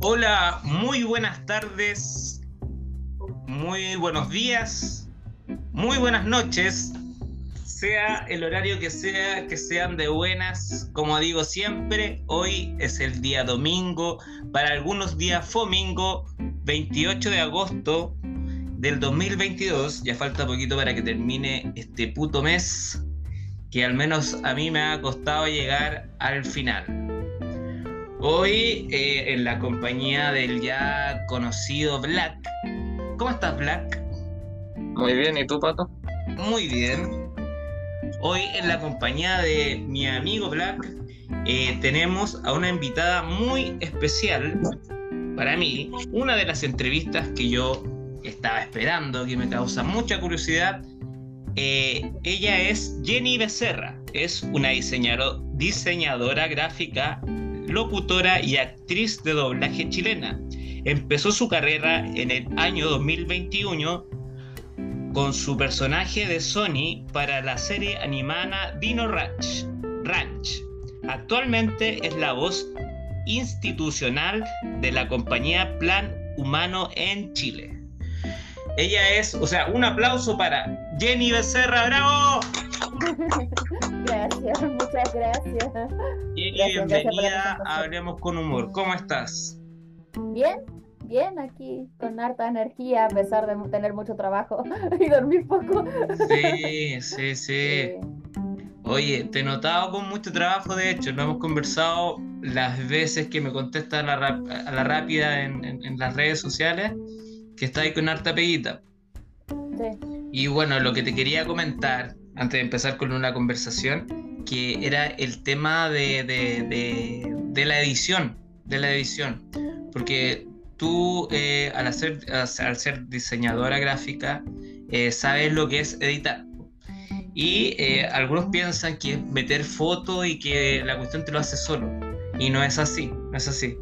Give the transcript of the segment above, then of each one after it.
Hola, muy buenas tardes, muy buenos días, muy buenas noches, sea el horario que sea, que sean de buenas, como digo siempre, hoy es el día domingo, para algunos días fomingo, 28 de agosto del 2022, ya falta poquito para que termine este puto mes, que al menos a mí me ha costado llegar al final. Hoy eh, en la compañía del ya conocido Black. ¿Cómo estás, Black? Muy bien, ¿y tú, Pato? Muy bien. Hoy en la compañía de mi amigo Black eh, tenemos a una invitada muy especial para mí. Una de las entrevistas que yo estaba esperando, que me causa mucha curiosidad. Eh, ella es Jenny Becerra, es una diseñadora gráfica locutora y actriz de doblaje chilena. Empezó su carrera en el año 2021 con su personaje de Sony para la serie animada Dino Ranch. Ranch. Actualmente es la voz institucional de la compañía Plan Humano en Chile. Ella es, o sea, un aplauso para Jenny Becerra, ¡bravo! Gracias, muchas gracias. bienvenida a Hablemos con Humor. ¿Cómo estás? Bien, bien, aquí con harta energía, a pesar de tener mucho trabajo y dormir poco. Sí, sí, sí. Oye, te he notado con mucho trabajo, de hecho, lo hemos conversado las veces que me contestas a la, rápida en, las redes sociales, que está ahí con harta peguita. Sí. Y bueno, lo que te quería comentar antes de empezar con una conversación, que era el tema de, de, la edición, de la edición, porque tú eh, al, hacer, al ser diseñadora gráfica eh, sabes lo que es editar. Y eh, algunos piensan que es meter fotos y que la cuestión te lo hace solo. Y no es así, no es así.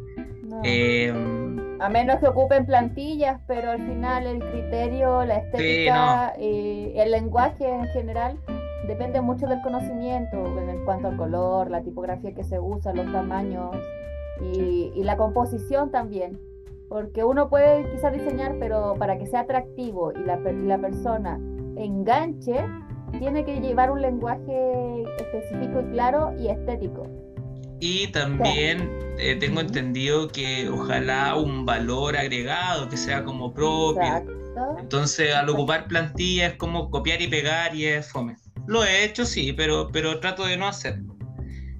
a menos que ocupen plantillas, pero al final el criterio, la estética y el lenguaje en general depende mucho del conocimiento en cuanto al color, la tipografía que se usa, los tamaños y, la composición también. Porque uno puede quizás diseñar, pero para que sea atractivo y la, la persona enganche, tiene que llevar un lenguaje específico y claro y estético. Y también eh, tengo entendido que ojalá un valor agregado que sea como propio. Entonces al ocupar plantillas es como copiar y pegar y es fome. Lo he hecho, sí, pero, pero trato de no hacerlo.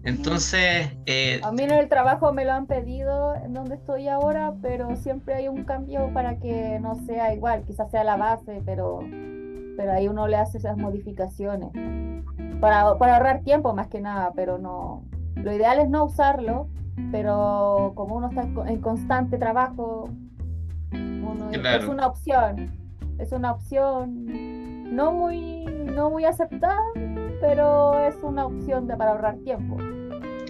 Entonces... Eh, a mí en el trabajo me lo han pedido en donde estoy ahora, pero siempre hay un cambio para que no sea igual, quizás sea la base, pero, pero ahí uno le hace esas modificaciones. Para, para ahorrar tiempo más que nada, pero no... Lo ideal es no usarlo, pero como uno está en constante trabajo, es una opción. Es una opción no muy no muy aceptada, pero es una opción de, para ahorrar tiempo.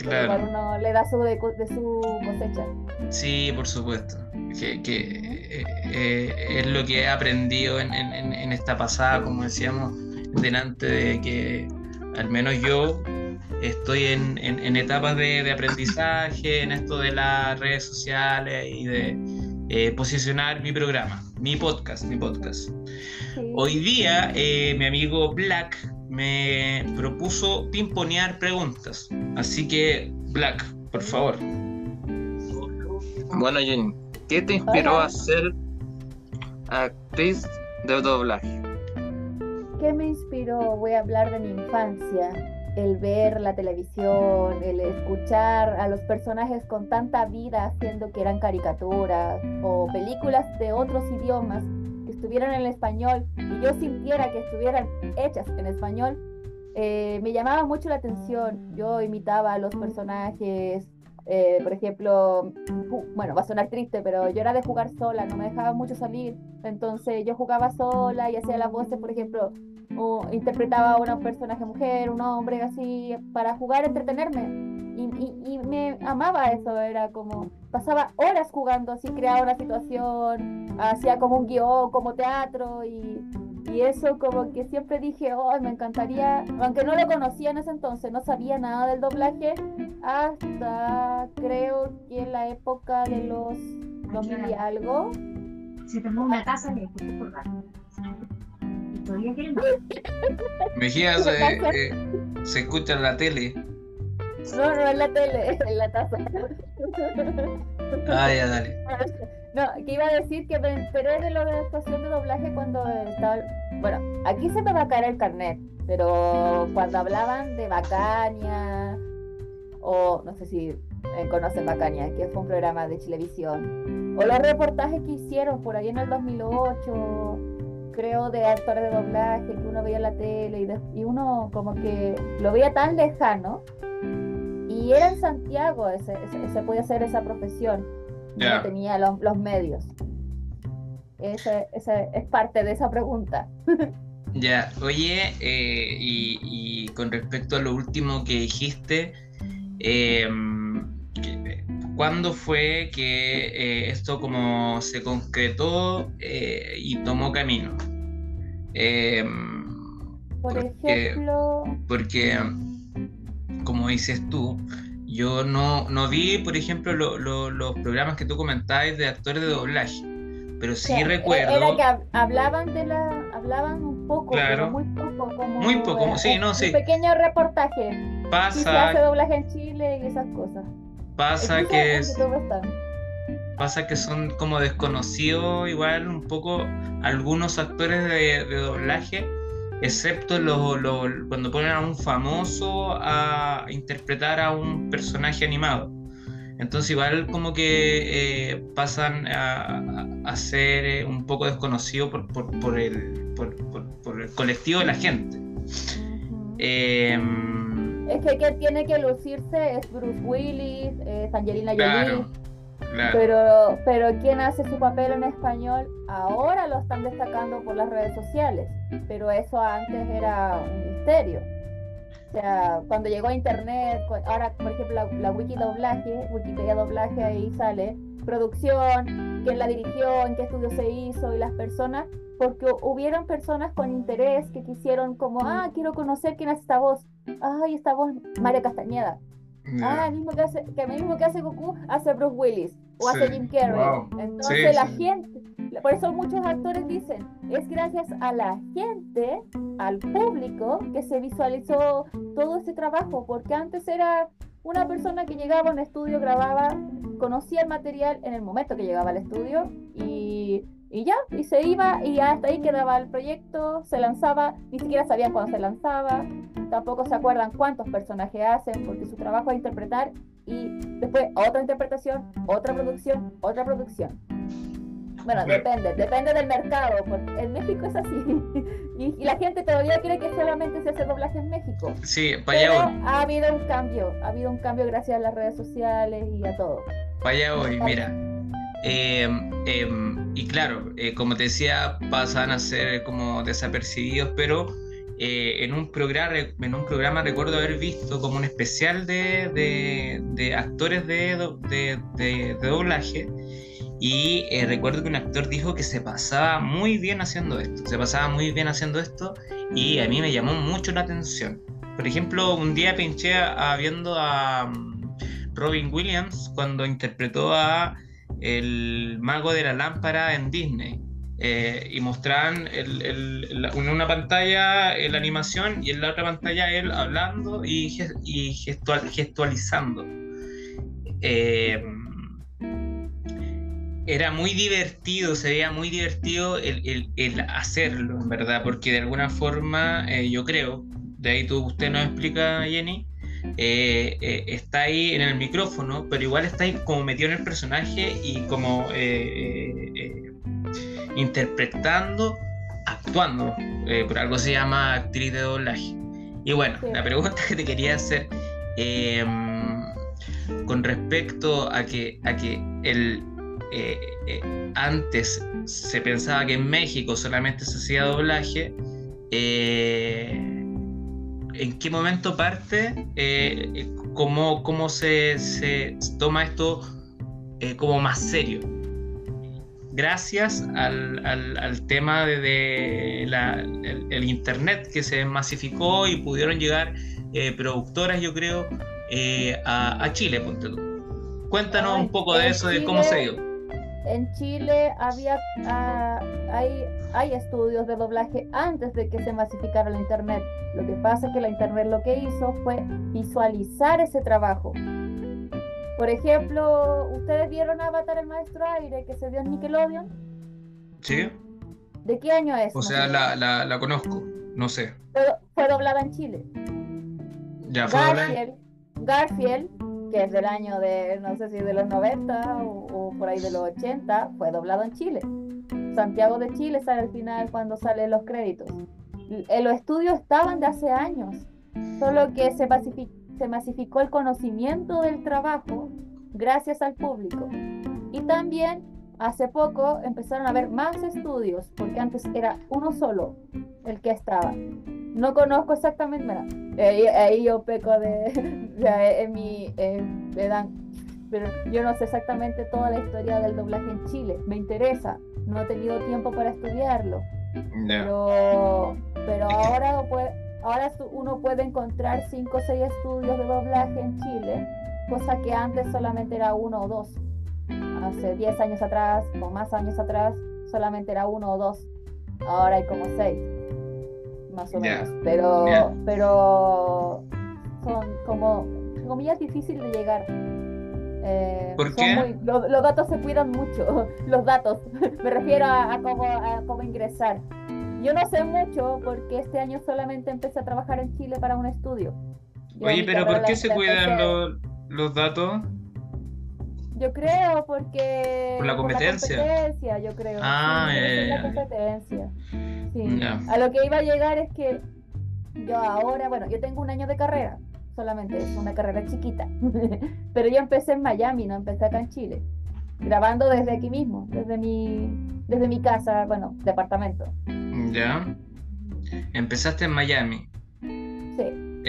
Claro. uno le da su de, su cosecha. Sí, por supuesto. Que, que eh, eh, es lo que he aprendido en, en, en, esta pasada, como decíamos, delante de que al menos yo estoy en, en etapas de, de, aprendizaje, en esto de las redes sociales y de eh, posicionar mi programa, mi podcast, mi podcast. Hoy día eh, mi amigo Black me propuso pimponear preguntas. Así que, Black, por favor. Bueno, Jenny, ¿qué te inspiró a ser actriz de doblaje? ¿Qué me inspiró? Voy a hablar de mi infancia el ver la televisión, el escuchar a los personajes con tanta vida haciendo que eran caricaturas o películas de otros idiomas que estuvieran en español y yo sintiera que estuvieran hechas en español, eh, me llamaba mucho la atención. Yo imitaba a los personajes, eh, por ejemplo, bueno, va a sonar triste, pero yo era de jugar sola, no me dejaba mucho salir. Entonces yo jugaba sola y hacía las voces, por ejemplo, o interpretaba a una personaje mujer, un hombre, así, para jugar, entretenerme. Y, me amaba eso, era como, pasaba horas jugando, así creaba una situación, hacía como un guion, como teatro, y, Y eso como que siempre dije, oh, me encantaría, aunque no lo conocía en ese entonces, no sabía nada del doblaje, hasta creo que en la época de los 2000 y algo. Se tomó una taza de Mejía se, eh, se escucha en la tele. No, no en la tele, en la taza. Ah, ya, dale. No, que iba a decir que me enteré de lo de la estación de doblaje cuando estaba. Bueno, aquí se me va a caer el carnet, pero cuando hablaban de Bacania, o no sé si eh, conocen Bacania, que fue un programa de televisión, o los reportajes que hicieron por ahí en el 2008, creo, de actores de doblaje que uno veía en la tele y, de- y uno como que lo veía tan lejano. Y era en Santiago, ese, ese- se podía hacer esa profesión. Ya. No tenía los, los medios. Ese, ese es parte de esa pregunta. Ya, oye, eh, y, y con respecto a lo último que dijiste, eh, ¿cuándo fue que eh, esto como se concretó eh, y tomó camino? Eh, Por Porque- ejemplo, porque, como dices tú, yo no, no vi, por ejemplo, lo- lo- los programas que tú comentabas de actores de doblaje, pero sí que- recuerdo... era que hab- hablaban de la, hablaban un poco, Claro. pero muy poco, como Muy poco, eh, sí, no, un sí. pequeño reportaje. Sí se hace Pasa, doblaje en Chile y esas cosas. pasa que es... Están. Pasa que son como desconocidos igual un poco algunos actores de, de doblaje, excepto los, los- cuando ponen a un famoso a interpretar a un personaje animado. Entonces igual como que eh, pasan a, a- ser eh, un poco desconocidos por, por- por el, por, por- por el colectivo de la gente. Em, Es que quien tiene que lucirse es Bruce Willis, es Angelina Jolie. claro, Pero, pero quien hace su papel en español ahora lo están destacando por las redes sociales, pero eso antes era un misterio. O sea, cuando llegó a internet, ahora por ejemplo la, la wiki doblaje, Wikipedia doblaje, ahí sale producción, quién la dirigió, en qué estudio se hizo y las personas, porque hu- hubieron personas con interés que quisieron como, ah, quiero conocer quién es esta voz, ay, esta voz Mario Castañeda, Ah, el mismo que hace, que el mismo que hace Goku hace Bruce Willis o hace Sí. Jim Carrey. Wow. Entonces Sí, la sí. gente, por eso muchos actores dicen, es gracias a la gente, al público, que se visualizó todo este trabajo, porque antes era una persona que llegaba a un estudio, grababa, conocía el material en el momento que llegaba al estudio y, y ya, y se iba y hasta ahí quedaba el proyecto, se lanzaba, ni siquiera sabían cuándo se lanzaba, tampoco se acuerdan cuántos personajes hacen, porque su trabajo es interpretar y después otra interpretación, otra producción, otra producción. Bueno, depende, depende del mercado, porque en México es así. Y, y la gente todavía cree que solamente se hace doblaje en México. Sí, para Pero ha habido un cambio, ha habido un cambio gracias a las redes sociales y a todo. Para allá voy, mira. Eh, y claro, eh, como te decía, pasan a ser como desapercibidos, pero eh, en, un programa, en un programa recuerdo haber visto como un especial de, de- actores de, de- doblaje. Y eh, recuerdo que un actor dijo que se pasaba muy bien haciendo esto, se pasaba muy bien haciendo esto y a mí me llamó mucho la atención. Por ejemplo, un día pinché a- viendo a mm, Robin Williams cuando interpretó a el mago de la lámpara en Disney. Eh, y mostraban el- el- en una pantalla eh, la animación y en la otra pantalla él hablando y, y gestual- gestualizando. Eh, era muy divertido, se veía muy divertido el, el- hacerlo, en verdad, porque de alguna forma yo creo, de ahí tú, usted nos explica, Jenny, eh, eh, está ahí en el micrófono, pero igual está ahí como metido en el personaje y como eh, interpretando, actuando. Por algo se llama actriz de doblaje. Y bueno, Sí. la pregunta que te quería hacer eh, con respecto a que, a que el, antes se pensaba que en México solamente se hacía doblaje. eh, ¿En qué momento parte? Eh, ¿Cómo, cómo se, se toma esto eh, como más serio? gracias al, al- al tema de, de la- el, el internet que se masificó y pudieron llegar eh, productoras, yo creo eh, a, a Chile ponte tú. cuéntanos Ay, un poco de eso de cómo se dio En Chile había ah, hay, hay estudios de doblaje antes de que se masificara la internet. Lo que pasa es que la internet lo que hizo fue visualizar ese trabajo. Por ejemplo, ¿ustedes vieron Avatar el Maestro Aire que se dio en Nickelodeon? ¿sí? ¿De qué año es? o sea la, la, la conozco no sé Fue, fue doblada en Chile. ya fue? Garfield, Garfield, que es del año de, no sé si de los 90 o, o por ahí de los 80, fue doblado en Chile. Santiago de Chile sale al final cuando salen los créditos. Los estudios estaban de hace años, solo que se, se masificó el conocimiento del trabajo gracias al público. Y también hace poco empezaron a haber más estudios, porque antes era uno solo el que estaba. No conozco exactamente, mira, ahí, ahí yo peco de, de- en mi eh, me dan, pero yo no sé exactamente toda la historia del doblaje en Chile. Me interesa, no he tenido tiempo para estudiarlo, Ya. pero, pero ahora, ahora uno puede encontrar cinco o seis estudios de doblaje en Chile, cosa que antes solamente era uno o dos. Hace 10 años atrás o más años atrás solamente era uno o dos. Ahora hay como seis, más o menos. Pero, ya. pero son como, comillas, difícil de llegar. Eh, ¿Por qué? muy- lo- los datos se cuidan mucho, los datos. Me refiero a, a cómo, a cómo ingresar. Yo no sé mucho porque este año solamente empecé a trabajar en Chile para un estudio. Yo Oye, pero ¿por qué se cuidan los, los datos? Yo creo porque... Por la competencia. competencia, yo creo. Ah, sí, la competencia. Sí. A lo que iba a llegar es que yo ahora, bueno, yo tengo un año de carrera, solamente es una carrera chiquita, pero yo empecé en Miami, no empecé acá en Chile, grabando desde aquí mismo, desde mi, desde mi casa, bueno, departamento. Ya. Empezaste en Miami.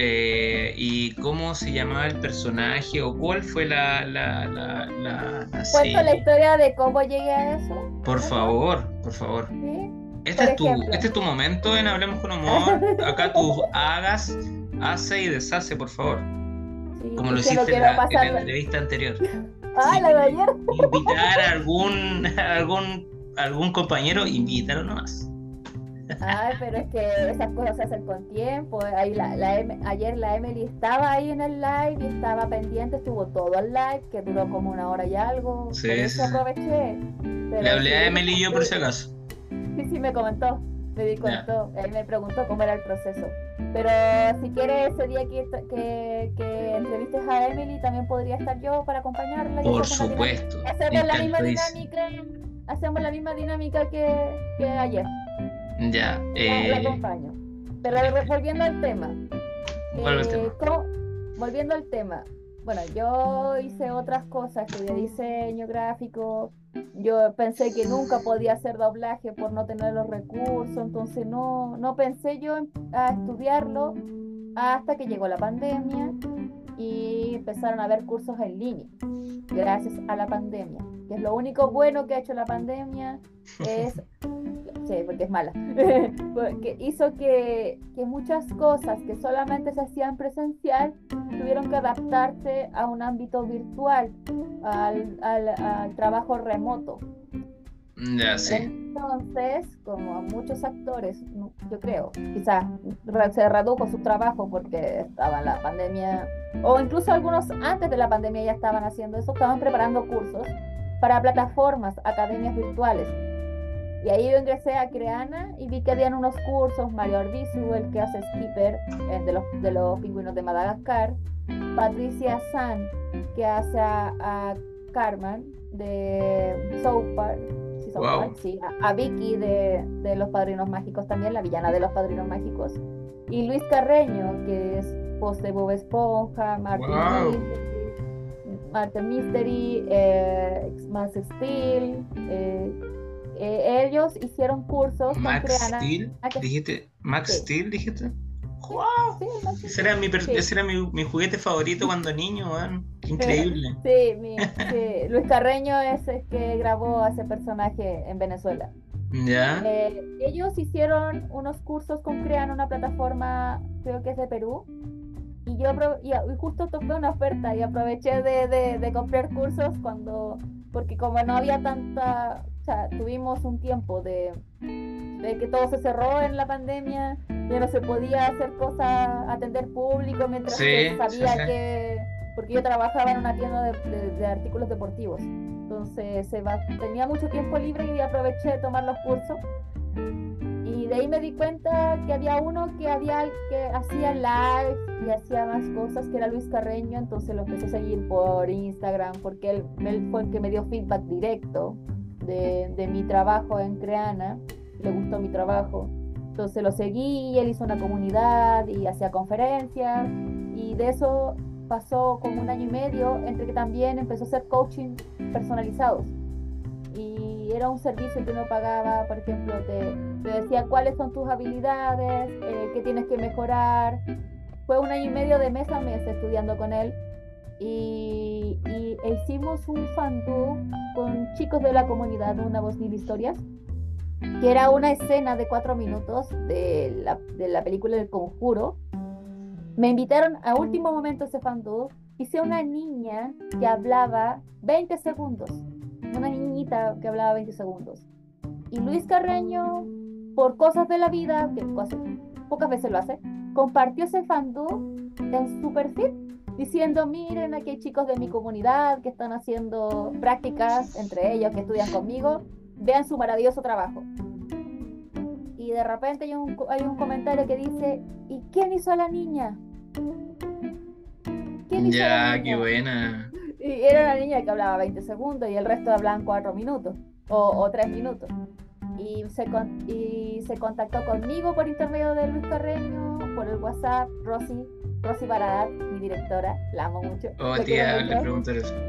Eh, ¿Y cómo se llamaba el personaje o cuál fue la, la, la, la, la historia de cómo llegué a eso. Por favor, por favor. ¿sí? Este Por es, tu, este es tu momento en Hablemos con Humor. Acá tú hagas, hace y deshace, por favor. Sí, Como lo hiciste en la, en la pasar- entrevista anterior. Ah, la de ayer. Invitar a algún, a algún, algún compañero, invítalo nomás. Ay, pero es que esas cosas se hacen con tiempo. Ahí la, la Em- ayer la Emily estaba ahí en el live y estaba pendiente, estuvo todo el live, que duró como una hora y algo. Sí, eso aproveché. Pero Le hablé sí, a Emily y yo por si acaso. Sí, sí, me comentó, me di Ya. cuenta. Él me preguntó cómo era el proceso. Pero si quieres ese día que, que, que entrevistes a Emily, también podría estar yo para acompañarla. Por supuesto. Hacemos la misma dinámica, hacemos la misma dinámica que, que ayer. Ya. La- la Eh, acompaño. Pero volviendo al tema. ¿Cuál es el eh, tema? ¿cómo- volviendo al tema. Bueno, yo hice otras cosas, estudié diseño gráfico. Yo pensé que nunca podía hacer doblaje por no tener los recursos, entonces no, no pensé yo en- a estudiarlo hasta que llegó la pandemia y empezaron a haber cursos en línea, gracias a la pandemia. Que es lo único bueno que ha hecho la pandemia es Sí, porque es mala. porque hizo que, que muchas cosas que solamente se hacían presencial tuvieron que adaptarse a un ámbito virtual, al, al- al trabajo remoto. Ya, sí. Entonces, como a muchos actores, yo creo, quizás se redujo su trabajo porque estaba la pandemia, o incluso algunos antes de la pandemia ya estaban haciendo eso, estaban preparando cursos para plataformas, academias virtuales. Y ahí yo ingresé a Creana y vi que habían unos cursos, Mario Arbizu, el que hace Skipper, eh, de, los, de los pingüinos de Madagascar, Patricia San, que hace a, a Carmen de South Park, sí, South Wow. Park, sí, a, a Vicky de, de Los Padrinos Mágicos también, la villana de Los Padrinos Mágicos, y Luis Carreño, que es voz de Bob Esponja, Martin Wow. Mystery, Martin Mystery, eh, Max Steel, eh, eh, ellos hicieron cursos con Max Creana. Steel, Ah, que- dijiste. Max Sí. Steel, dijiste. Sí, el Max Ese era mi, Sí. ese era mi, mi juguete favorito cuando niño. Qué increíble. Sí, mi- sí, Luis Carreño es el que grabó a ese personaje en Venezuela. ¿Ya? Eh, ellos hicieron unos cursos con Crean, una plataforma, creo que es de Perú, y yo y, y justo topé una oferta y aproveché de, de- de comprar cursos cuando, porque como no había tanta, sea, tuvimos un tiempo de, de que todo se cerró en la pandemia, ya no se podía hacer cosas, atender público mientras Sí, sí, sabía sí. que, porque yo trabajaba en una tienda de, de- de artículos deportivos. Entonces se va, tenía mucho tiempo libre y aproveché de tomar los cursos. Y de ahí me di cuenta que había uno que había que hacía live y hacía más cosas, que era Luis Carreño, entonces lo empecé a seguir por Instagram, porque él, él fue el que me dio feedback directo de, mi trabajo en Creana, le gustó mi trabajo. Entonces lo seguí, él hizo una comunidad y hacía conferencias, y de eso pasó como un año y medio, entre que también empezó a hacer coaching personalizados. Y era un servicio que uno pagaba, por ejemplo, te, te decía cuáles son tus habilidades, eh, qué tienes que mejorar. Fue un año y medio de mes a mes estudiando con él. Y, y e hicimos un fandú con chicos de la comunidad de Una Voz Mil Historias, que era una escena de cuatro minutos de la, de la película El Conjuro. Me invitaron a último momento ese fandú. Hice una niña que hablaba 20 segundos una niñita que hablaba 20 segundos. Y Luis Carreño, por cosas de la vida, que pocas veces lo hace, compartió ese fandú en su perfil, diciendo, miren, aquí hay chicos de mi comunidad que están haciendo prácticas, entre ellos que estudian conmigo, vean su maravilloso trabajo. Y de repente hay un, hay un comentario que dice, ¿y quién hizo a la niña? ¿Quién hizo a la Ya, qué niña?". buena. Y era una niña que hablaba 20 segundos y el resto hablaban 4 minutos o, o 3 minutos. Y se, con- y se contactó conmigo por intermedio de Luis Carreño, por el WhatsApp, Rosy, Rosy Baradat, mi directora, la amo mucho. Oh, tía, le.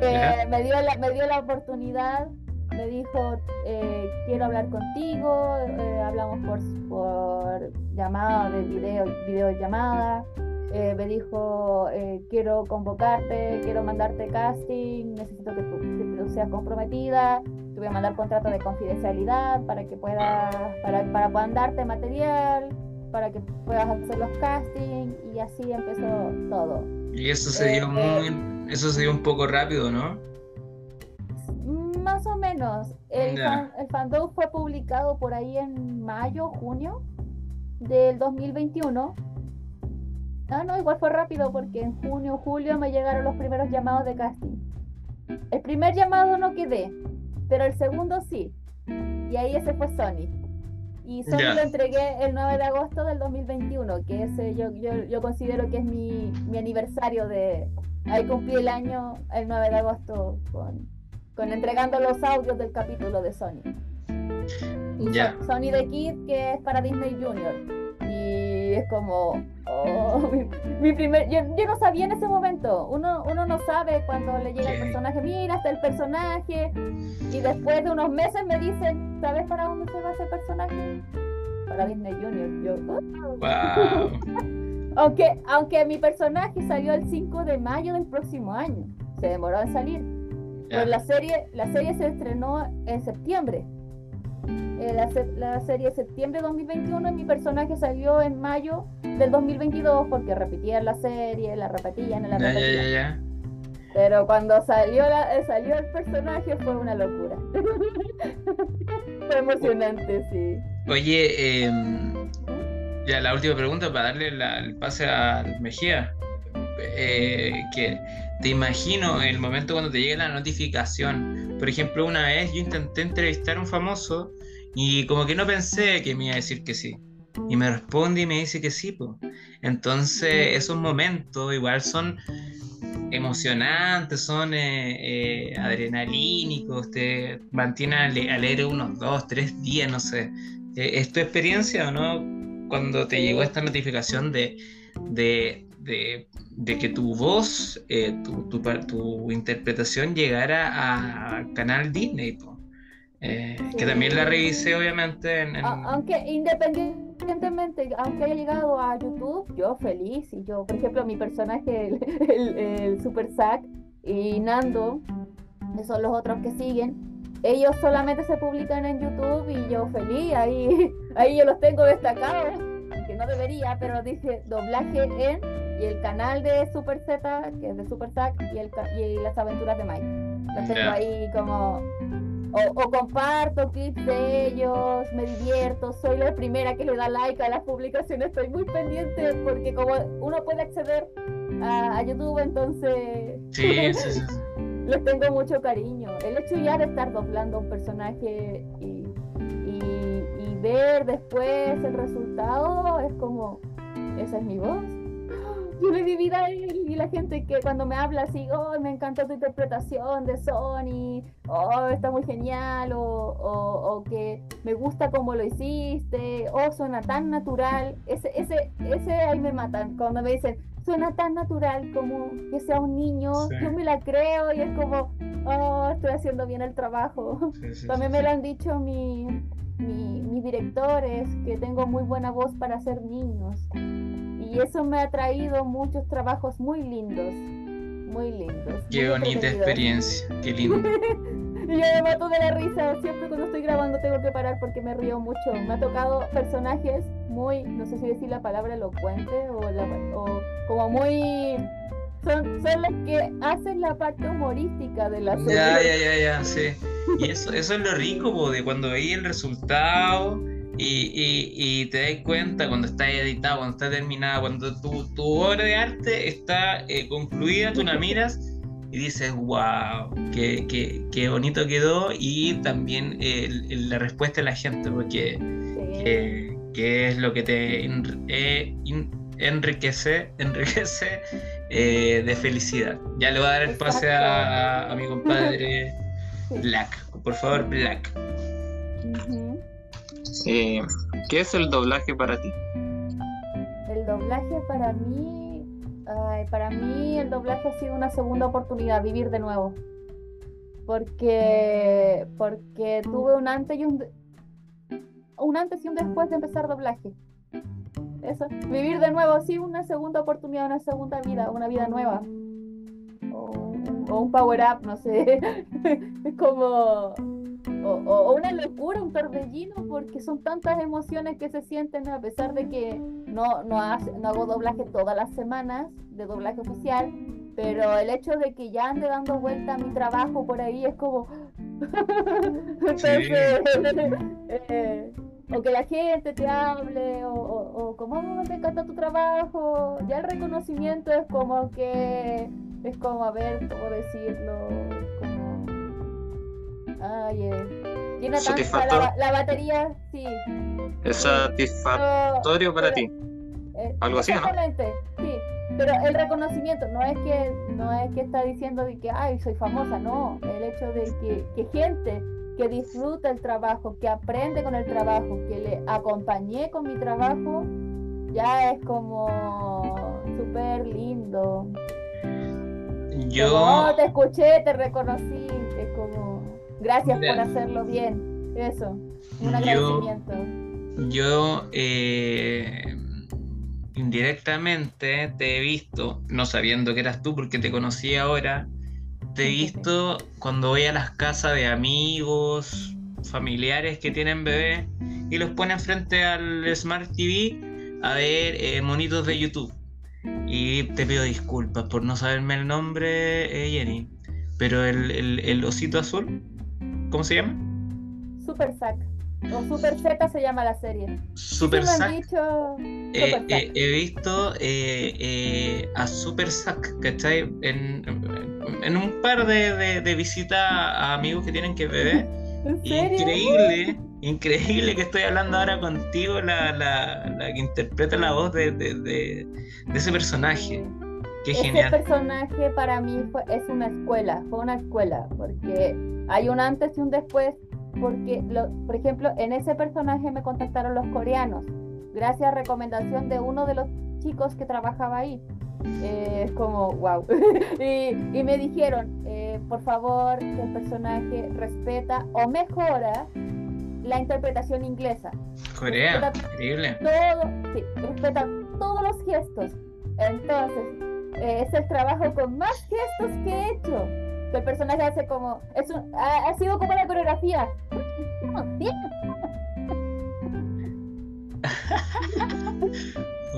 Eh, me, dio la, me dio la oportunidad, me dijo, eh, quiero hablar contigo, eh, hablamos por, por llamada de video, videollamada, eh, me dijo, eh, quiero convocarte, quiero mandarte casting, necesito que tú, que tú seas comprometida, te voy a mandar contrato de confidencialidad para que puedas, para, para puedan darte material, para que puedas hacer los castings y así empezó todo. Y eso se dio eh, muy. Eso se dio un poco rápido, ¿no? Más o menos. El, Ya. fan, el fandom fue publicado por ahí en mayo, junio del 2021. Ah, no, igual fue rápido porque en junio, julio me llegaron los primeros llamados de casting. El primer llamado no quedé, pero el segundo sí. Y ahí ese fue Sony. Y Sony Ya. lo entregué el 9 de agosto del 2021, que ese yo, yo, yo considero que es mi, mi aniversario de... Ahí cumplí el año el 9 de agosto con, con entregando los audios del capítulo de Sony. Y Ya. Son- Sony the Kid, que es para Disney Junior. Es como, oh, mi, mi primer, yo, yo no sabía en ese momento. Uno, uno no sabe cuando le llega el personaje, mira, está el personaje. Y después de unos meses me dicen, ¿sabes para dónde se va ese personaje? Para Disney Junior. Yo. Wow. Aunque, aunque mi personaje salió el 5 de mayo del próximo año. Se demoró en salir. Pues la serie, la serie se estrenó en septiembre. Eh, la, la serie septiembre de 2021 y mi personaje salió en mayo del 2022 porque repetían la serie, la repetían, la ya, repetían. ya, ya. Pero cuando salió, la, eh, salió el personaje fue una locura. fue emocionante, sí. Oye, em, ya la última pregunta para darle la- el pase a Mejía. Eh, que te imagino el momento cuando te llega la notificación. Por ejemplo, una vez yo intenté entrevistar a un famoso y como que no pensé que me iba a decir que sí. Y me responde y me dice que sí, po. Entonces, esos momentos igual son emocionantes, son eh, eh, adrenalínicos, te mantienen ale- alegre unos dos, tres días, no sé. Eh, ¿Es tu experiencia o no? Cuando te llegó esta notificación de, de, de- de que tu voz, eh, tu, tu par- tu interpretación llegara a Canal Disney. Eh, que también la revisé obviamente en... aunque independientemente, aunque haya llegado a YouTube, yo feliz. Y yo, por ejemplo, mi personaje, el, el, el Super Zack, y Nando, que son los otros que siguen, ellos solamente se publican en YouTube y yo feliz, ahí, ahí yo los tengo destacados, que no debería, pero dice doblaje en y el canal de Super Z, que es de Super Zack, y, el, y las aventuras de Mike. Los tengo ahí como... O, o comparto clips de ellos, me divierto, soy la primera que le da like a las publicaciones, estoy muy pendiente porque como uno puede acceder a, a YouTube, entonces Sí, sí, sí. sí. les tengo mucho cariño. El hecho ya de estar doblando un personaje y, y- y ver después el resultado es como, esa es mi voz. Yo le di vida a él y la gente que cuando me habla así, oh, me encantó tu interpretación de Sony, oh, está muy genial, o, o- o que me gusta cómo lo hiciste, oh, suena tan natural. Ese, ese, ese ahí me matan cuando me dicen, suena tan natural como que sea un niño, Sí. yo me la creo y es como, oh, estoy haciendo bien el trabajo. Sí, sí, También me lo han dicho mi, mi- mis directores, que tengo muy buena voz para hacer niños. Y eso me ha traído muchos trabajos muy lindos, muy lindos. Qué muy bonita experiencia, qué lindo. Y yo me mato de la risa. Siempre cuando estoy grabando tengo que parar porque me río mucho. Me ha tocado personajes muy, no sé si decir la palabra elocuente o, la- o como muy... Son, son los que hacen la parte humorística de la serie. Ya, ya, ya, ya, sí. Y eso, eso es lo rico, po, de cuando veis el resultado y, y, y te das cuenta cuando está editado, cuando está terminada, cuando tu, tu obra de arte está eh, concluida, tú la miras y dices, wow, qué, qué, qué bonito quedó y también eh, la respuesta de la gente, porque Sí. que, que es lo que te eh, enriquece, enriquece eh, de felicidad. Ya le voy a dar el pase a, a mi compadre Black. Por favor, Black. Eh, ¿Qué es el doblaje para ti? El doblaje para mí, ay, para mí el doblaje ha sido una segunda oportunidad, vivir de nuevo. Porque, porque tuve un antes y un, antes y un después de empezar doblaje. Eso, vivir de nuevo, sí, una segunda oportunidad, una segunda vida, una vida nueva. O, o un power up, no sé. Es como, o, una locura, un torbellino, porque son tantas emociones que se sienten a pesar de que no, no, hace- no hago doblaje todas las semanas de doblaje oficial, pero el hecho de que ya ande dando vuelta a mi trabajo por ahí es como... Entonces, eh, o que la gente te hable, o, o, o como "Oh, me encanta tu trabajo, ya el reconocimiento es como que, es como, a ver, ¿cómo decirlo? Ay, eh, llena tanta la, batería, sí. ¿Es satisfactorio para pero- ti? eh, Algo así, ¿no? Sí. Pero el reconocimiento no es que no es que está diciendo de que ay soy famosa, no. El hecho de que, que gente que disfruta el trabajo, que aprende con el trabajo, que le acompañé con mi trabajo, ya es como súper lindo. Como, Yo, "Oh, te escuché, te reconocí, gracias Mira. por hacerlo bien. Eso, un Yo- agradecimiento. yo eh, indirectamente te he visto, no sabiendo que eras tú porque te conocí ahora, te he visto cuando voy a las casas de amigos, familiares que tienen bebés y los ponen frente al Smart TV a ver eh, monitos de YouTube. Y te pido disculpas por no saberme el nombre, eh, Jenny. Pero el, el- el osito azul, ¿cómo se llama? Super Sack. O Super Z se llama la serie. Super Sí Sack. dicho Eh, Super eh, he visto eh, a Super Sack, ¿cachai? En, en un par de, de, de visitas a amigos que tienen que beber. ¿En serio? Increíble, increíble que estoy hablando ahora contigo, la, la, la que interpreta la voz de- de ese personaje. Qué Ese genial. personaje para mí fue, es una escuela, fue una escuela, porque hay un antes y un después, porque, lo- por ejemplo, en ese personaje me contactaron los coreanos, gracias a recomendación de uno de los chicos que trabajaba ahí. Eh, es como, wow. y, y me dijeron, eh, por favor, que el personaje respeta o mejora la interpretación inglesa. Corea, increíble. todo, sí, respeta todos los gestos. Entonces, eh, es el trabajo con más gestos que he hecho. Que el personaje hace como. Es un- ha, ha sido como la coreografía.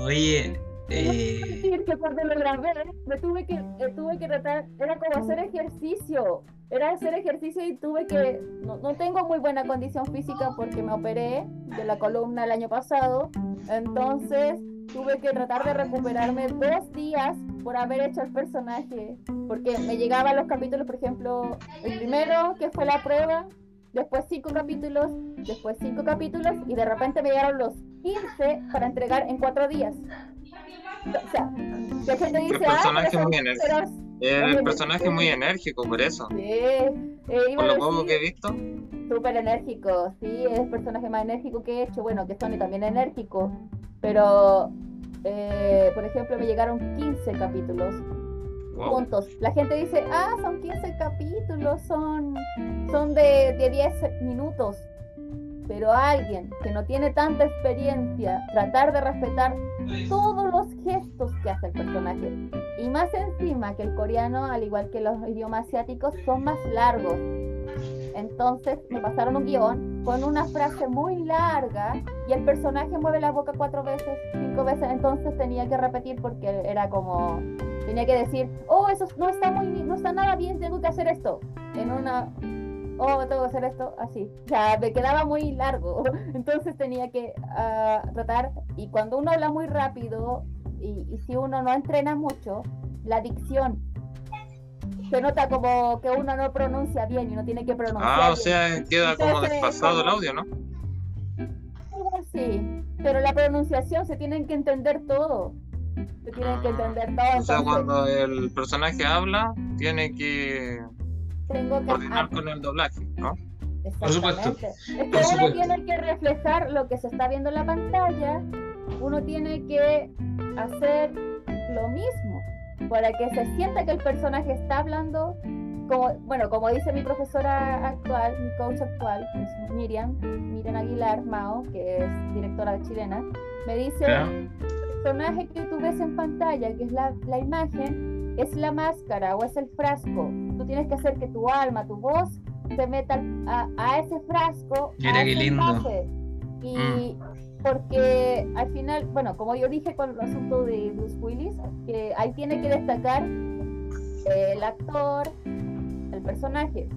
Oye, eh, decir que cuando lo grabé me tuve que eh, tuve que tratar era como hacer ejercicio era hacer ejercicio y tuve que no, no tengo muy buena condición física porque me operé de la columna el año pasado entonces tuve que tratar de recuperarme dos días por haber hecho el personaje porque me llegaban los capítulos por ejemplo el primero que fue la prueba después cinco capítulos después cinco capítulos y de repente me llegaron los 15 para entregar en cuatro días o sea, la gente dice, El personaje ah, muy enérgico. El personaje muy enérgico, por eso. Sí, eh, Por lo poco que he visto. Súper enérgico, sí, es el personaje más enérgico que he hecho, bueno, que Sony también es enérgico, pero, eh, por ejemplo, me llegaron 15 capítulos Wow. juntos. La gente dice, ah, son 15 capítulos, son, son de, de 10 minutos. Pero alguien que no tiene tanta experiencia, tratar de respetar todos los gestos que hace el personaje. Y más encima que el coreano, al igual que los idiomas asiáticos, son más largos. Entonces me pasaron un guion con una frase muy larga y el personaje mueve la boca cuatro veces, cinco veces, entonces tenía que repetir porque era como tenía que decir, oh, eso no está muy, no está nada bien, tengo que hacer esto. En una, oh, tengo que hacer esto, así. O sea, me quedaba muy largo. Entonces tenía que ah, tratar, y cuando uno habla muy rápido, y, y si uno no entrena mucho, la dicción se nota como que uno no pronuncia bien y uno tiene que pronunciar. Ah, o bien. sea, queda como desfasado el audio, ¿no? Así. Pero la pronunciación se tienen que entender todo. Se tienen que entender todo. O sea, entonces cuando el personaje habla, tiene que tengo que coordinar con el doblaje, ¿no? Por supuesto. Es que por uno supuesto. tiene que reflejar lo que se está viendo en la pantalla, uno tiene que hacer lo mismo para que se sienta que el personaje está hablando, como, bueno, como dice mi profesora actual, mi coach actual, que es Miriam, Miriam Aguilar Mao, que es directora chilena, me dice, el personaje que tú ves en pantalla, que es la, la imagen, es la máscara o es el frasco. Tú tienes que hacer que tu alma, tu voz, se meta a, a ese frasco. Mira a qué ese lindo. Y porque al final, bueno, como yo dije con el asunto de Bruce Willis, que ahí tiene que destacar el actor, el personaje.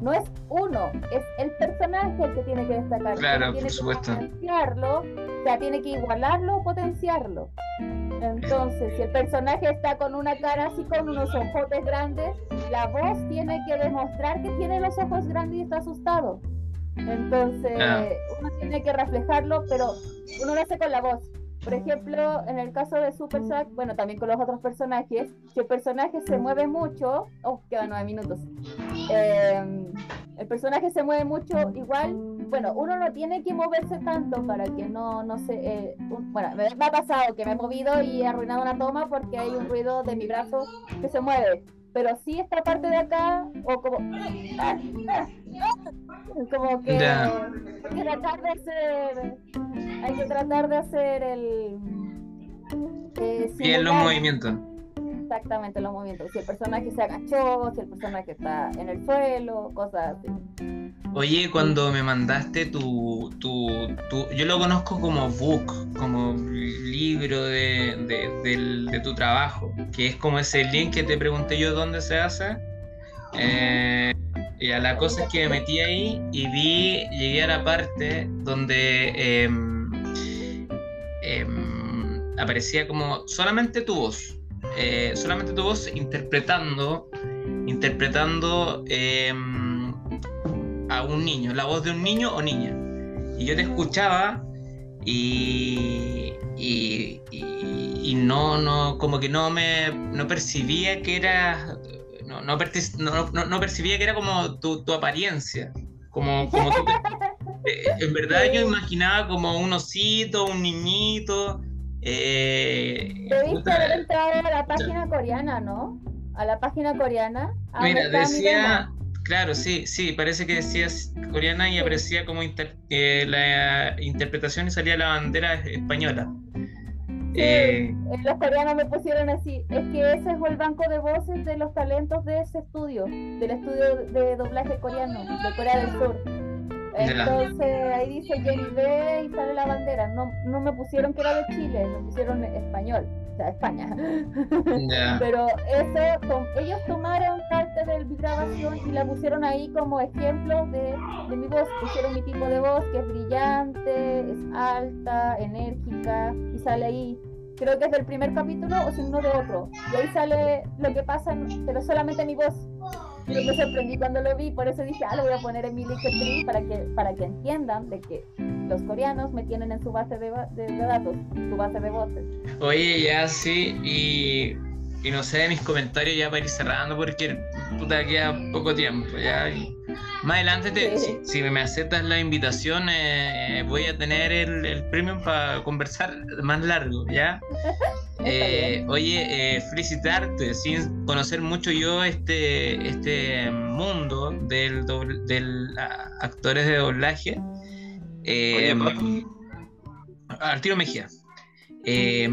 No es uno, es el personaje el que tiene que destacar. Claro, tiene por que supuesto. potenciarlo, o sea, tiene que igualarlo o potenciarlo. Entonces, si el personaje está con una cara así, con unos ojotes grandes, la voz tiene que demostrar que tiene los ojos grandes y está asustado. Entonces, Ah. uno tiene que reflejarlo, pero uno lo hace con la voz. Por ejemplo, en el caso de Super Zack, bueno, también con los otros personajes, si el personaje se mueve mucho, oh, quedan nueve minutos. Eh, el personaje se mueve mucho, igual, bueno, uno no tiene que moverse tanto para que no, no se. eh, un- bueno, me, me ha pasado que me he movido y he arruinado una toma porque hay un ruido de mi brazo que se mueve. Pero sí esta parte de acá, o como. Como que. Hay que tratar de hacer. Hay que tratar de hacer el. eh, Bien los movimientos. Exactamente los movimientos. Si el personaje se agachó, si el personaje está en el suelo, cosas así. Oye, cuando me mandaste tu, tu, tu- yo lo conozco como book, como libro de, de- tu trabajo, que es como ese link que te pregunté yo dónde se hace. Eh, y la cosa es que me metí ahí y vi, llegué a la parte donde em, em, aparecía como solamente tu voz, eh, solamente tu voz interpretando, interpretando em, a un niño, la voz de un niño o niña. Y yo te escuchaba y, y, y- y no, no, como que no me no percibía que era, no, no, no- no- percibía que era como tu, tu apariencia, como, como tú te- eh, en verdad yo imaginaba como un osito, un niñito. Eh, Debiste haber entrado a la página coreana, ¿no? A la página coreana. Mira, ¿dónde está mi decía, claro, sí, sí, parece que decías coreana y aparecía como inter- eh, la interpretación y salía la bandera española. Eh, Eh, Los coreanos me pusieron así. Es que ese es el banco de voces de los talentos de ese estudio, del estudio de doblaje coreano, de Corea del Sur. Entonces ahí dice Jenny B y sale la bandera. No, no me pusieron que era de Chile, me pusieron español, o sea, España. Pero eso, tom- ellos tomaron parte de mi grabación y la pusieron ahí como ejemplo de, de mi voz. Pusieron mi tipo de voz, que es brillante, es alta, enérgica, y sale ahí. Creo que es del primer capítulo o si no de otro. Y ahí sale lo que pasa, pero solamente mi voz. Yo me sorprendí cuando lo vi, por eso dije, ah, lo voy a poner en mi Linktree para que, para que entiendan de que los coreanos me tienen en su base de, de- de datos, su base de voces. Oye, ya sí, y, y no sé, mis comentarios ya para ir cerrando porque puta queda poco tiempo. Ya. y Más adelante, te- si, si me aceptas la invitación, eh, voy a tener el, el premium para conversar más largo, ¿ya? Eh, oye, eh, felicitarte, sin conocer mucho yo este, este mundo del, dobl- del actores de doblaje. Eh, Oye, Pato. al tiro Mejía. Eh,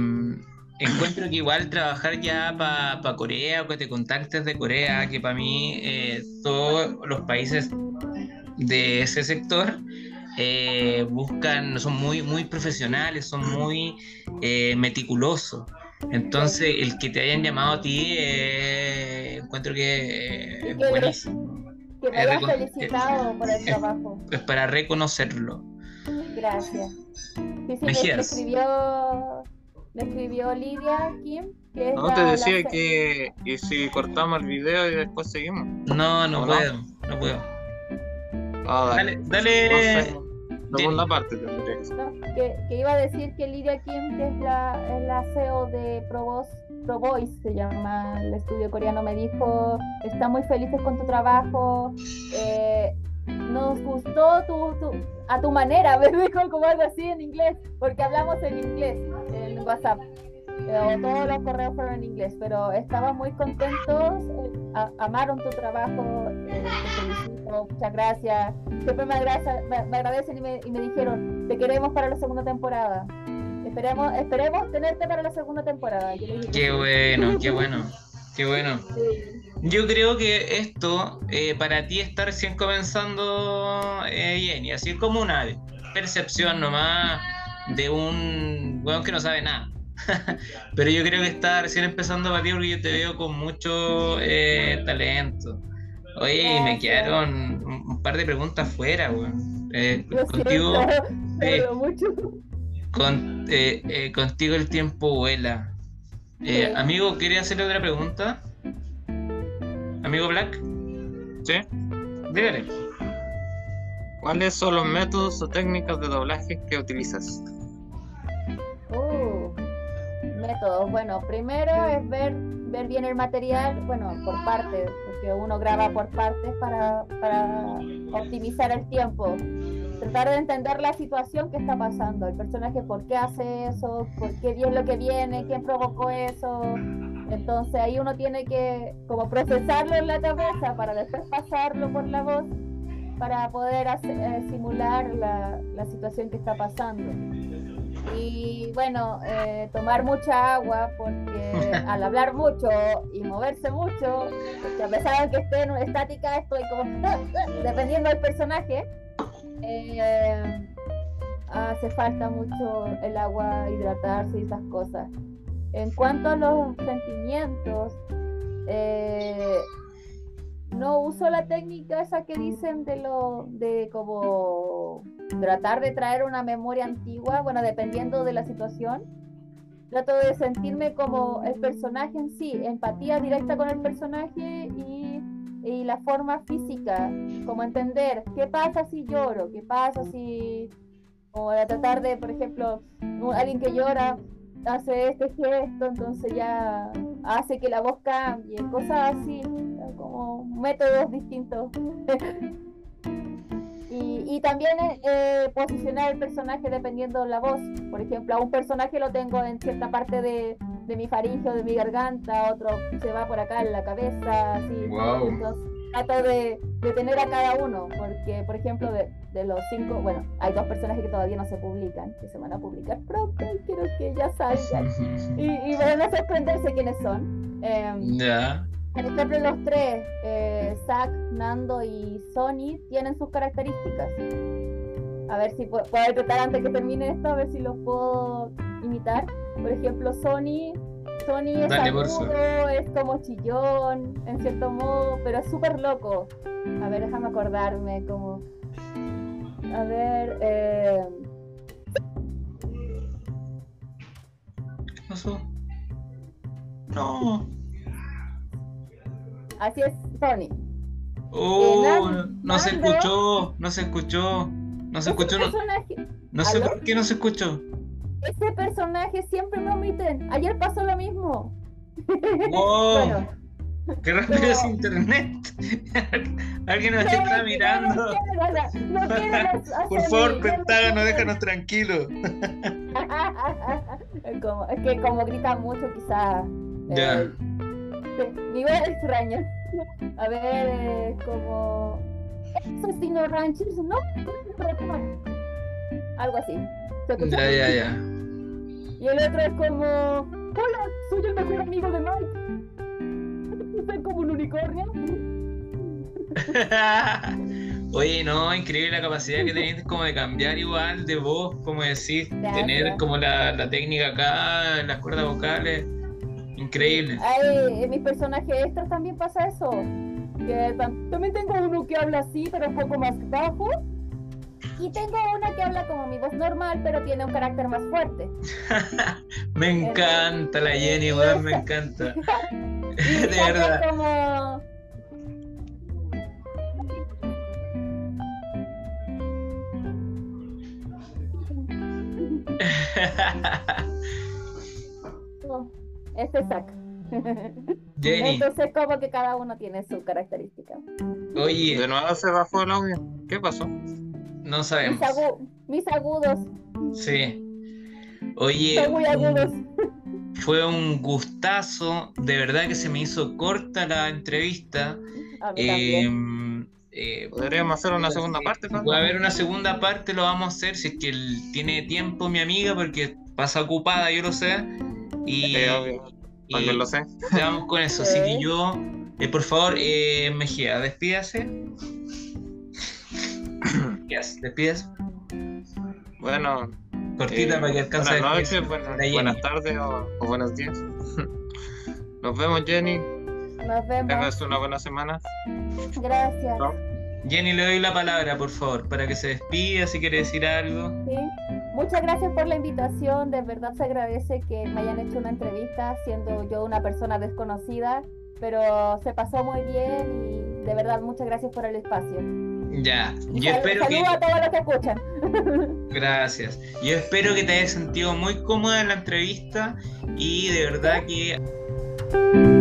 encuentro que igual trabajar ya para Corea o que te contactes de Corea, que para mí eh, todos los países de ese sector eh, buscan, son muy, muy profesionales, son muy eh, meticulosos. Entonces, el que te hayan llamado a ti, eh, encuentro que eh, es que- buenísimo. Que me Eh, hayas recon- felicitado por el trabajo. Es para reconocerlo. Gracias. Sí, sí, Mejías. escribió, le escribió Lidia Kim, que No la- te la decía ce- que y si cortamos el video y después seguimos. No, no ¿O no? puedo, no puedo. Ah, Dale, dale. Entonces, segunda parte tendría que ser. no, que, que iba a decir que Lidia Kim, que es la, es la CEO de ProVoice, ProVoice se llama el estudio coreano, me dijo, está muy felices con tu trabajo, eh, nos gustó tu, tu- a tu manera, me dijo como algo así en inglés, porque hablamos en inglés en WhatsApp. Eh, todos los correos fueron en inglés, pero estaban muy contentos, eh, a- amaron tu trabajo, eh, te felicito, muchas gracias. Siempre me, agraza- me- me agradecen y me, y me dijeron, te queremos para la segunda temporada. Esperemos, esperemos tenerte para la segunda temporada. Yo les dije, Qué bueno, qué bueno, qué bueno. sí. Yo creo que esto eh, para ti está recién comenzando, eh, Jenny, así como una percepción nomás de un weón que no sabe nada. Pero yo creo que está recién empezando para ti porque yo te veo con mucho eh, talento. Oye, y me quedaron un, par de preguntas fuera, weón. Eh, contigo, siento, eh, con- eh, eh, contigo el tiempo vuela. Eh. Amigo, ¿quería hacerle otra pregunta? Amigo Black, ¿Sí? dígale. ¿Cuáles son los métodos o técnicas de doblaje que utilizas? Métodos. Bueno, primero es ver, ver bien el material, bueno, por partes, porque uno graba por partes para, para optimizar el tiempo. Tratar de entender la situación que está pasando, el personaje por qué hace eso, por qué viene lo que viene, quién provocó eso. Entonces ahí uno tiene que como procesarlo en la cabeza para después pasarlo por la voz para poder eh, simular la, la situación que está pasando. Y bueno, eh, tomar mucha agua porque al hablar mucho y moverse mucho, porque a pesar de que esté en estática, estoy como dependiendo del personaje, eh, hace falta mucho el agua, hidratarse y esas cosas. En cuanto a los sentimientos, eh, no uso la técnica esa que dicen de lo de como tratar de traer una memoria antigua, bueno, dependiendo de la situación. Trato de sentirme como el personaje en sí, empatía directa con el personaje y, y la forma física, como entender qué pasa si lloro, qué pasa si, o tratar de, por ejemplo, alguien que llora hace este gesto, entonces ya hace que la voz cambie, cosas así, como métodos distintos. y, y también eh, posicionar el personaje dependiendo de la voz. Por ejemplo, a un personaje lo tengo en cierta parte de, de mi faringe o de mi garganta, otro se va por acá en la cabeza, así. Wow. Entonces, trato de, de tener a cada uno, porque, por ejemplo, de, de los cinco, bueno, hay dos personajes que todavía no se publican, que se van a publicar pronto y quiero que ya salgan. Y, y van a sorprenderse quiénes son. Em, Ya. Por ejemplo, los tres, eh, Zack, Nando y Sony, tienen sus características. A ver si puedo, puedo tratar antes que termine esto, a ver si los puedo imitar. Por ejemplo, Sony, Sony es Dale, agudo, es como chillón, en cierto modo, pero es súper loco. A ver, déjame acordarme como... A ver, eh, ¿Qué pasó? No. Así es Sony. Oh, Nan- no se escuchó, no se escuchó, no se escuchó, no, sé por qué no se escuchó. ese personaje siempre me omiten. Ayer pasó lo mismo. Wow, Bueno, qué rápido es internet. Alguien nos está mirando. No no Por favor, Pentágono, déjanos tranquilos. Es como- es que como grita mucho, quizás. Ya. eh, mi voz es extraña. A ver, eh, como. Asesino Ranchers, ¿no? Algo así. Ya, ya, ya. Y el otro es como. Hola, soy el mejor amigo de Mike. Soy como un unicornio. Oye, no, increíble la capacidad que tenés como de cambiar igual de voz, como decir, tener como la, la técnica acá, las cuerdas vocales. Increíble. Ay, en mis personajes extras también pasa eso. Que también tengo uno que habla así, pero un poco más bajo. Y tengo una que habla como mi voz normal, pero tiene un carácter más fuerte. Me encanta la Jenny, weón, me encanta. De verdad. como... Ese saca. Jenny, Entonces como que cada uno tiene su característica. oye, De nuevo se bajó el audio. ¿Qué pasó? no Mis, sabemos. agu- mis agudos Sí. Oye, son muy agudos. fue un gustazo. De verdad que se me hizo corta la entrevista. A mí también. Eh, eh, Podríamos hacer una segunda parte, ¿no? Va a haber una segunda parte, lo vamos a hacer si es que él tiene tiempo, mi amiga, porque pasa ocupada, yo lo sé. Y, Sí, obvio. y También lo sé. quedamos con eso. Así que yo, eh, por favor, eh, Mejía, despídase. Yes, despídase. Bueno, Cortita eh, para que alcance buenas noches, buenas, buenas tardes o, o buenos días. Nos vemos, Jenny. Nos vemos. Tengas una buena semana. Gracias. Jenny, le doy la palabra, por favor, para que se despida, si quiere decir algo. Sí. Muchas gracias por la invitación. De verdad se agradece que me hayan hecho una entrevista siendo yo una persona desconocida, pero se pasó muy bien y de verdad muchas gracias por el espacio. Ya, Y yo espero que... a todos los que escuchan. Gracias. Yo espero que te hayas sentido muy cómoda en la entrevista y de verdad que